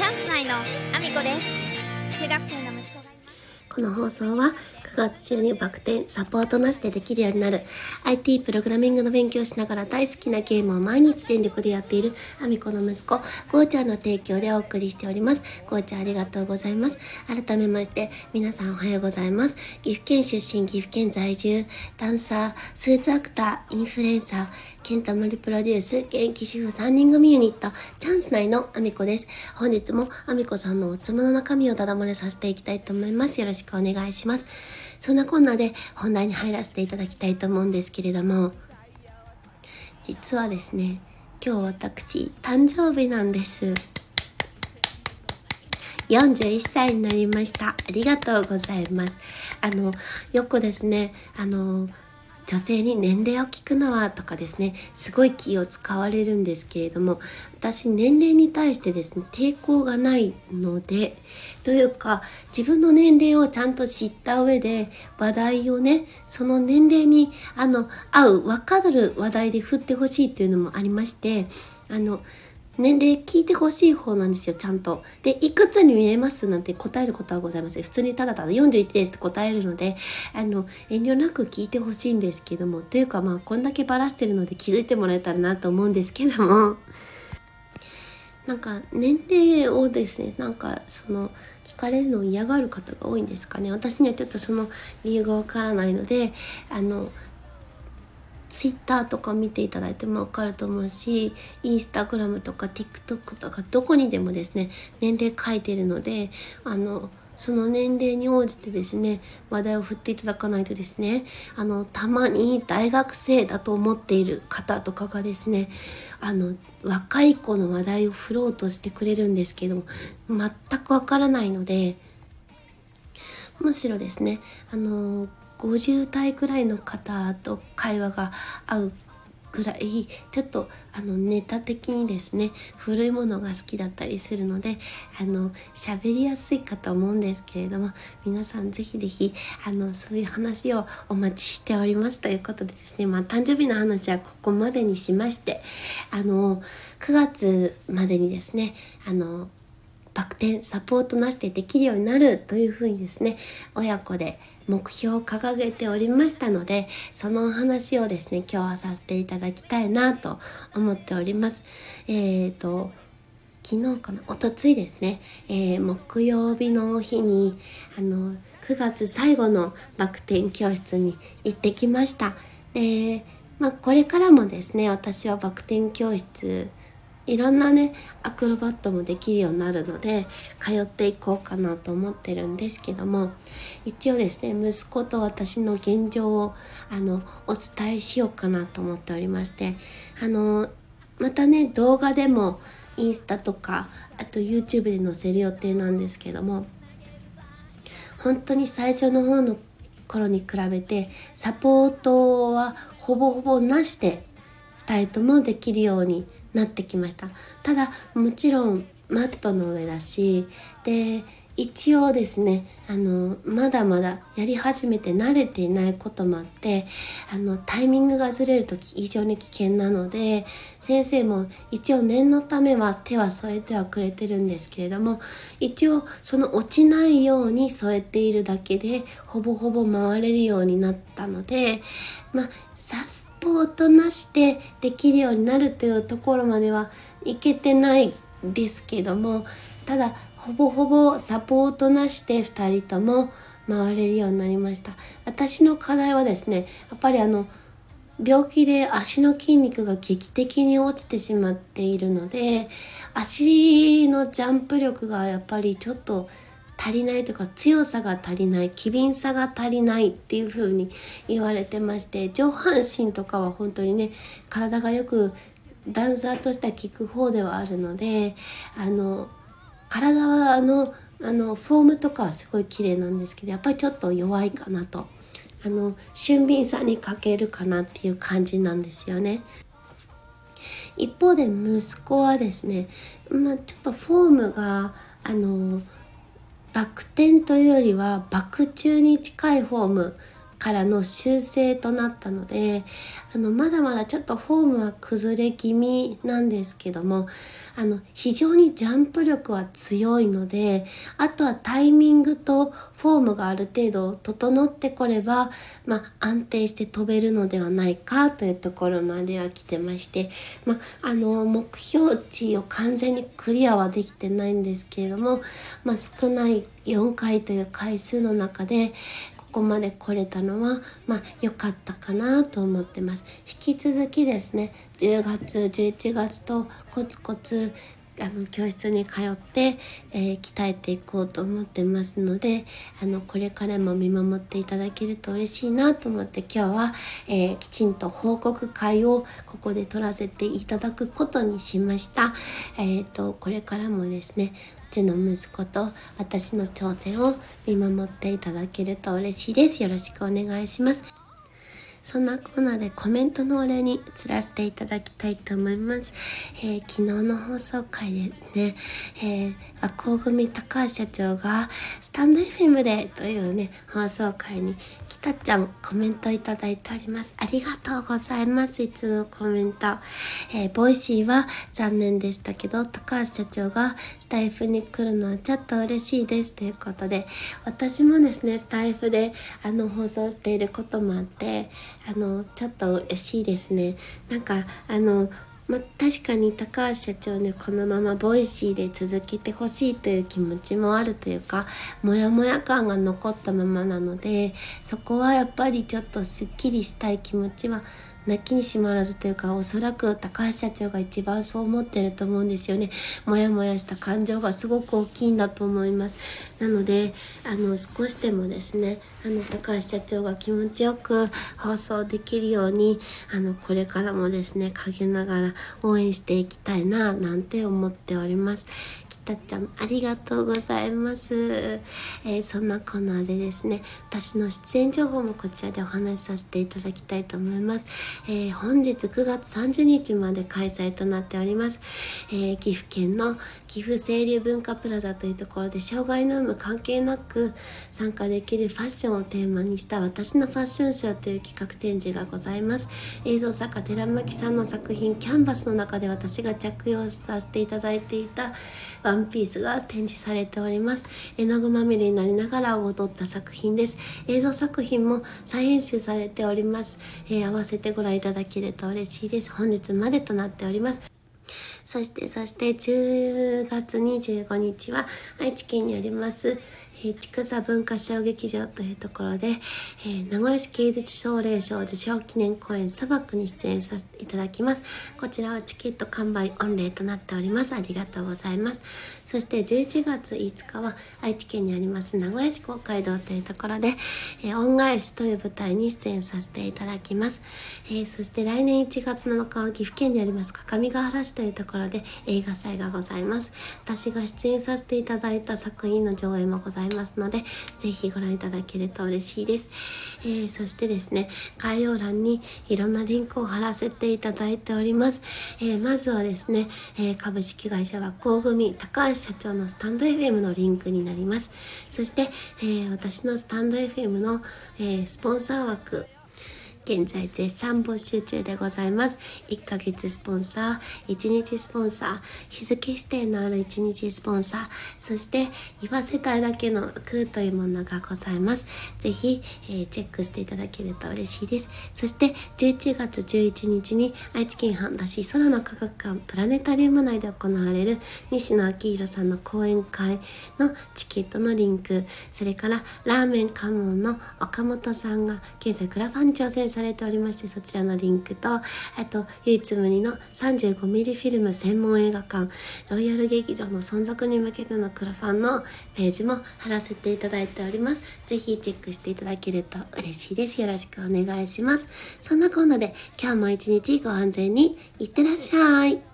チャンス内のアミコです。中学生の息子この放送は9月中にバク転、サポートなしでできるようになる IT プログラミングの勉強をしながら大好きなゲームを毎日全力でやっているアミコの息子、ゴーちゃんの提供でお送りしております。ゴーちゃんありがとうございます。改めまして、皆さんおはようございます。岐阜県出身、岐阜県在住、ダンサー、スーツアクター、インフルエンサー、ケンタマリプロデュース、元気主婦3人組ユニット、チャンス内のアミコです。本日もアミコさんのおつむの中身をただ漏れさせていきたいと思います。よろしくしくお願いします。そんなこんなで本題に入らせていただきたいと思うんですけれども、実はですね、今日私、誕生日なんです。41歳になりました。ありがとうございます。あの、よくですね、あの、女性に年齢を聞くのはとかですねすごい気を使われるんですけれども私年齢に対してですね抵抗がないのでというか自分の年齢をちゃんと知った上で話題をねその年齢にあの合う分かる話題で振ってほしいというのもありましてあの年齢聞いてほしい方なんですよ、ちゃんと。で、いくつに見えますなんて答えることはございません。普通にただただ41ですって答えるので、あの、遠慮なく聞いてほしいんですけども、というかまあ、こんだけバラしてるので気づいてもらえたらなと思うんですけども、なんか年齢をですねなんかその聞かれるのを嫌がる方が多いんですかね私にはちょっとその理由がわからないのであのツイッターとか見ていただいてもわかると思うしインスタグラムとか TikTok とかどこにでもですね年齢書いてるのであのその年齢に応じてですね話題を振っていただかないとですねあのたまに大学生だと思っている方とかがですねあの若い子の話題を振ろうとしてくれるんですけど全くわからないのでむしろですねあの50代くらいの方と会話が合うぐらいちょっとあのネタ的にですね古いものが好きだったりするのであの喋りやすいかと思うんですけれども皆さんぜひぜひあのそういう話をお待ちしておりますということでですねまあ誕生日の話はここまでにしましてあの9月までにですねあのバク転サポートなしでできるようになるというふうにですね親子で目標を掲げておりましたのでそのお話をですね今日はさせていただきたいなと思っております。えーと昨日かな？おとついですね、えー、木曜日の日にあの9月最後のバク転教室に行ってきました。でまあ、これからもですね私はバク転教室いろんなねアクロバットもできるようになるので通っていこうかなと思ってるんですけども一応ですね息子と私の現状をあのお伝えしようかなと思っておりましてあのまたね動画でもインスタとかあと YouTube で載せる予定なんですけども本当に最初の方の頃に比べてサポートはほぼほぼなしで2人ともできるようになってきました。ただもちろんマットの上だしで一応ですねあのまだまだやり始めて慣れていないこともあってあのタイミングがずれる時非常に危険なので先生も一応念のためは手は添えてはくれてるんですけれども一応その落ちないように添えているだけでほぼほぼ回れるようになったのでまあサスポートなしでできるようになるというところまではいけてないですけどもただほぼほぼサポートなしで2人とも回れるようになりました。私の課題はですねやっぱりあの病気で足の筋肉が劇的に落ちてしまっているので足のジャンプ力がやっぱりちょっと足りないとか強さが足りない機敏さが足りないっていう風に言われてまして上半身とかは本当にね体がよくダンサーとしては効く方ではあるのであの体はあのあのフォームとかはすごい綺麗なんですけどやっぱりちょっと弱いかなとあの俊敏さに欠けるかなっていう感じなんですよね。一方で息子はですね、まあ、ちょっとフォームがあのバク転というよりはバク宙に近いフォームからの修正となったのであのまだまだちょっとフォームは崩れ気味なんですけどもあの非常にジャンプ力は強いのであとはタイミングとフォームがある程度整ってこれば、まあ、安定して飛べるのではないかというところまでは来てまして、まあ、あの目標値を完全にクリアはできてないんですけれども、まあ、少ない4回という回数の中でここまで来れたのはまあ良かったかなと思ってます引き続きですね10月11月とコツコツあの教室に通って、えー、鍛えていこうと思ってますのであのこれからも見守っていただけると嬉しいなと思って今日は、えー、きちんと報告会をここで取らせていただくことにしました。えーと、これからもですねちの息子と私の挑戦を見守っていただけると嬉しいです。よろしくお願いします。そんなコーナーでコメントのお礼に移らせていただきたいと思います。えー、昨日の放送回でね、えー、赤穂組高橋社長がスタンド FM でというね、放送回に北ちゃんコメントいただいております。ありがとうございます。いつもコメント。えー、ボイシーは残念でしたけど、高橋社長がスタイフに来るのはちょっと嬉しいですということで、私もですね、スタイフであの放送していることもあって、あのちょっと嬉しいですね。なんかあのま確かに高橋社長ねこのままボイシーで続けてほしいという気持ちもあるというかモヤモヤ感が残ったままなのでそこはやっぱりちょっとすっきりしたい気持ちは泣きにしまらずというかおそらく高橋社長が一番そう思ってると思うんですよね。モヤモヤした感情がすごく大きいんだと思います。なのであの少しでもですねあの高橋社長が気持ちよく放送できるようにあのこれからもですね陰ながら応援していきたいななんて思っております。たちゃんありがとうございます、えー、そんなコーナーでですね私の出演情報もこちらでお話しさせていただきたいと思います、えー、本日9月30日まで開催となっております、えー、岐阜県の岐阜清流文化プラザというところで障害の有無関係なく参加できるファッションをテーマにした私のファッションショーという企画展示がございます。映像作家寺巻さんの作品キャンバスの中で私が着用させていただいていたワンンピースが展示されております。絵の具まみれになりながら踊った作品です。映像作品も再編集されております。えー、合わせてご覧いただけると嬉しいです。本日までとなっております。そして、そして10月25日は愛知県にあります、えー、千文化小劇場というところで、えー、名古屋市芸術奨励賞受賞記念公演砂漠に出演させていただきます。こちらはチケット完売御礼となっております。ありがとうございます。そして11月5日は愛知県にあります名古屋市公会堂というところで、えー、恩返しという舞台に出演させていただきます。えー、そして来年1月7日は岐阜県にあります各務原市というところころで映画祭がございます。私が出演させていただいた作品の上映もございます。ので、ぜひご覧いただけると嬉しいです。えー、そしてですね、概要欄にいろんなリンクを貼らせていただいております。えー、まずはですね、えー、株式会社は工組高橋社長のスタンド FM のリンクになります。そして、え私のスタンド FM の、えスポンサー枠現在絶賛募集中でございます。1ヶ月スポンサー、1日スポンサー、日付指定のある1日スポンサー、そして言わせたいだけの空というものがございます。ぜひ、えー、チェックしていただけると嬉しいです。そして11月11日に愛知県半田市空の科学館プラネタリウム内で行われる西野昭弘さんの講演会のチケットのリンク、それからラーメンカモンの岡本さんが現在クラファン挑戦されておりましてそちらのリンクとあと唯一無二の 35mm フィルム専門映画館ロイヤル劇場の存続に向けてのクラファンのページも貼らせていただいております。ぜひチェックしていただけると嬉しいです。よろしくお願いします。そんなこんなで今日も一日ご安全にいってらっしゃい。